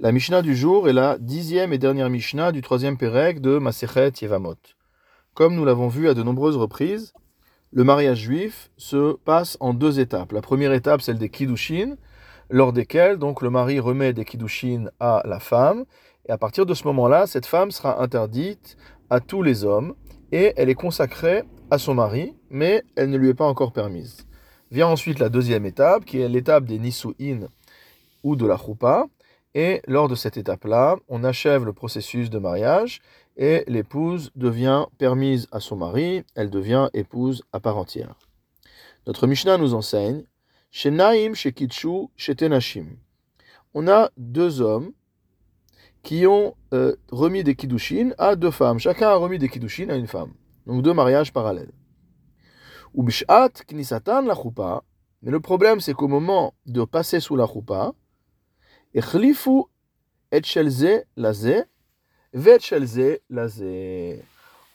La Mishnah du jour est la dixième et dernière Mishnah du troisième Pérec de Masechet Yevamot. Comme nous l'avons vu à de nombreuses reprises, le mariage juif se passe en deux étapes. La première étape, celle des Kiddushin, lors desquelles donc le mari remet des Kiddushin à la femme, et à partir de ce moment-là, cette femme sera interdite à tous les hommes, et elle est consacrée à son mari, mais elle ne lui est pas encore permise. Vient ensuite la deuxième étape, qui est l'étape des Nisu'in ou de la Choupa, et lors de cette étape-là, on achève le processus de mariage et l'épouse devient permise à son mari, elle devient épouse à part entière. Notre Mishnah nous enseigne Shenaim Shekitshu Shetenashim. On a deux hommes qui ont euh, remis des kiddushin à deux femmes. Chacun a remis des kiddushin à une femme. Donc deux mariages parallèles. Ou bishat knisatan la. Mais le problème, c'est qu'au moment de passer sous la choupa,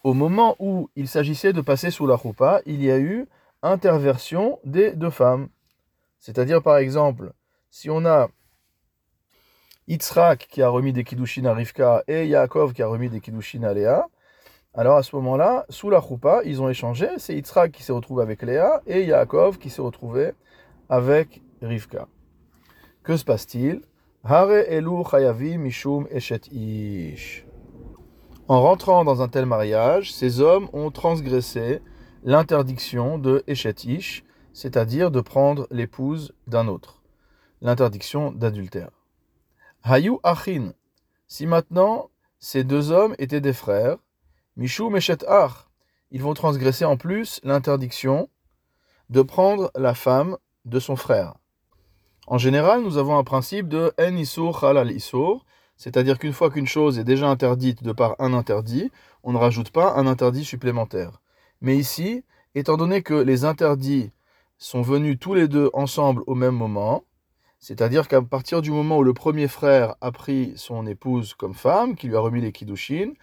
au moment où il s'agissait de passer sous la roupa, il y a eu interversion des deux femmes. C'est-à-dire, par exemple, si on a Yitzhak qui a remis des kiddushin à Rivka et Yaakov qui a remis des kiddushin à Léa, alors à ce moment-là, sous la roupa, ils ont échangé. C'est Yitzhak qui s'est retrouvé avec Léa et Yaakov qui s'est retrouvé avec Rivka. Que se passe-t-il? En rentrant dans un tel mariage, ces hommes ont transgressé l'interdiction de eshet ish, c'est-à-dire de prendre l'épouse d'un autre, l'interdiction d'adultère. Hayu achin. Si maintenant ces deux hommes étaient des frères, mishum eshet ach, ils vont transgresser en plus l'interdiction de prendre la femme de son frère. En général, nous avons un principe de en isur halal isur, c'est-à-dire qu'une fois qu'une chose est déjà interdite de par un interdit, on ne rajoute pas un interdit supplémentaire. Mais ici, étant donné que les interdits sont venus tous les deux ensemble au même moment, c'est-à-dire qu'à partir du moment où le premier frère a pris son épouse comme femme, qui lui a remis les kiddushin,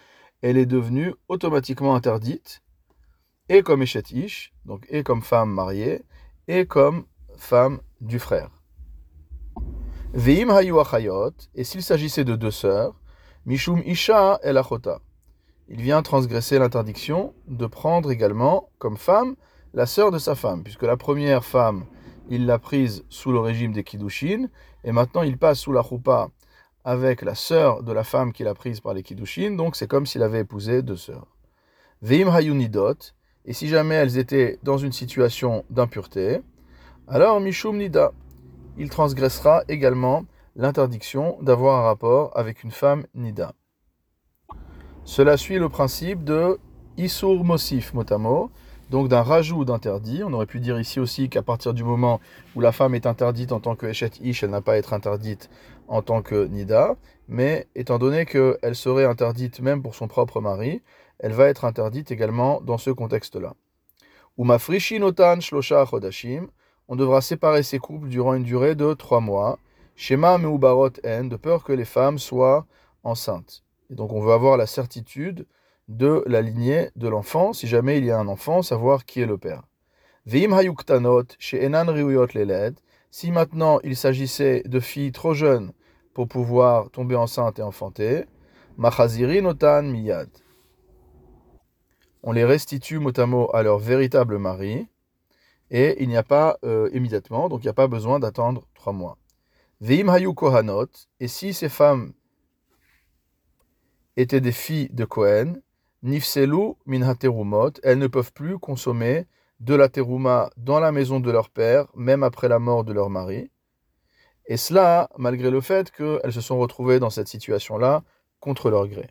elle est devenue automatiquement interdite, et comme Ish, donc et comme femme mariée, et comme femme du frère. Veim hayu et s'il s'agissait de deux sœurs, mishum isha el achota. Il vient transgresser l'interdiction de prendre également comme femme la sœur de sa femme, puisque la première femme, il l'a prise sous le régime des kiddushin, et maintenant il passe sous la choupa avec la sœur de la femme qu'il a prise par les kiddushin, donc c'est comme s'il avait épousé deux sœurs. Veim nidot, et si jamais elles étaient dans une situation d'impureté, alors mishum nida, il transgressera également l'interdiction d'avoir un rapport avec une femme nida. Cela suit le principe de Isur Mosif Motamo, donc d'un rajout d'interdit. On aurait pu dire ici aussi qu'à partir du moment où la femme est interdite en tant que Eshet Ish, elle n'a pas à être interdite en tant que Nida, mais étant donné qu'elle serait interdite même pour son propre mari, elle va être interdite également dans ce contexte-là. Uma Notan Shlosha Chodashim, on devra séparer ces couples durant une durée de trois mois. Shema meubarot en, de peur que les femmes soient enceintes. Et donc on veut avoir la certitude de la lignée de l'enfant, si jamais il y a un enfant, savoir qui est le père. Hayuktanot. Si maintenant il s'agissait de filles trop jeunes pour pouvoir tomber enceinte et enfanter, notan miyad. On les restitue mot à mot à leur véritable mari et il n'y a pas euh, immédiatement, donc il n'y a pas besoin d'attendre trois mois. Veim hayu kohanot, et si ces femmes étaient des filles de Kohen, nifselu min haterumot, elles ne peuvent plus consommer de la teruma dans la maison de leur père, même après la mort de leur mari. Et cela, malgré le fait qu'elles se sont retrouvées dans cette situation-là contre leur gré.